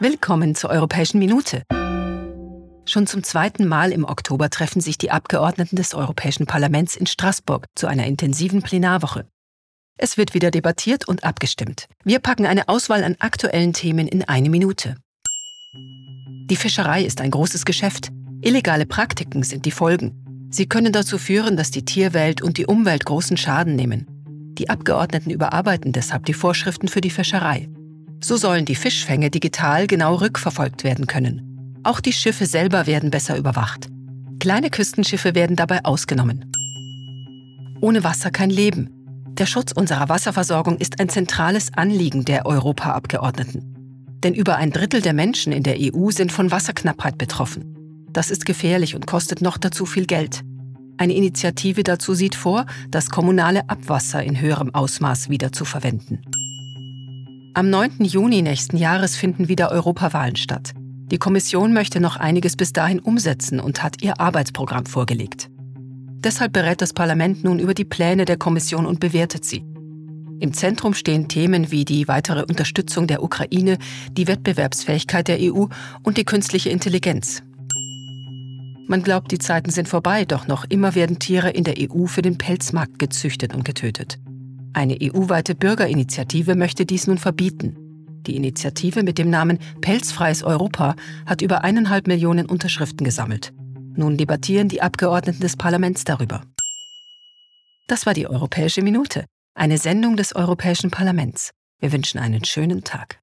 Willkommen zur Europäischen Minute. Schon zum zweiten Mal im Oktober treffen sich die Abgeordneten des Europäischen Parlaments in Straßburg zu einer intensiven Plenarwoche. Es wird wieder debattiert und abgestimmt. Wir packen eine Auswahl an aktuellen Themen in eine Minute. Die Fischerei ist ein großes Geschäft. Illegale Praktiken sind die Folgen. Sie können dazu führen, dass die Tierwelt und die Umwelt großen Schaden nehmen. Die Abgeordneten überarbeiten deshalb die Vorschriften für die Fischerei. So sollen die Fischfänge digital genau rückverfolgt werden können. Auch die Schiffe selber werden besser überwacht. Kleine Küstenschiffe werden dabei ausgenommen. Ohne Wasser kein Leben. Der Schutz unserer Wasserversorgung ist ein zentrales Anliegen der Europaabgeordneten. Denn über ein Drittel der Menschen in der EU sind von Wasserknappheit betroffen. Das ist gefährlich und kostet noch dazu viel Geld. Eine Initiative dazu sieht vor, das kommunale Abwasser in höherem Ausmaß wieder zu verwenden. Am 9. Juni nächsten Jahres finden wieder Europawahlen statt. Die Kommission möchte noch einiges bis dahin umsetzen und hat ihr Arbeitsprogramm vorgelegt. Deshalb berät das Parlament nun über die Pläne der Kommission und bewertet sie. Im Zentrum stehen Themen wie die weitere Unterstützung der Ukraine, die Wettbewerbsfähigkeit der EU und die künstliche Intelligenz. Man glaubt, die Zeiten sind vorbei, doch noch immer werden Tiere in der EU für den Pelzmarkt gezüchtet und getötet. Eine EU-weite Bürgerinitiative möchte dies nun verbieten. Die Initiative mit dem Namen Pelzfreies Europa hat über eineinhalb Millionen Unterschriften gesammelt. Nun debattieren die Abgeordneten des Parlaments darüber. Das war die Europäische Minute, eine Sendung des Europäischen Parlaments. Wir wünschen einen schönen Tag.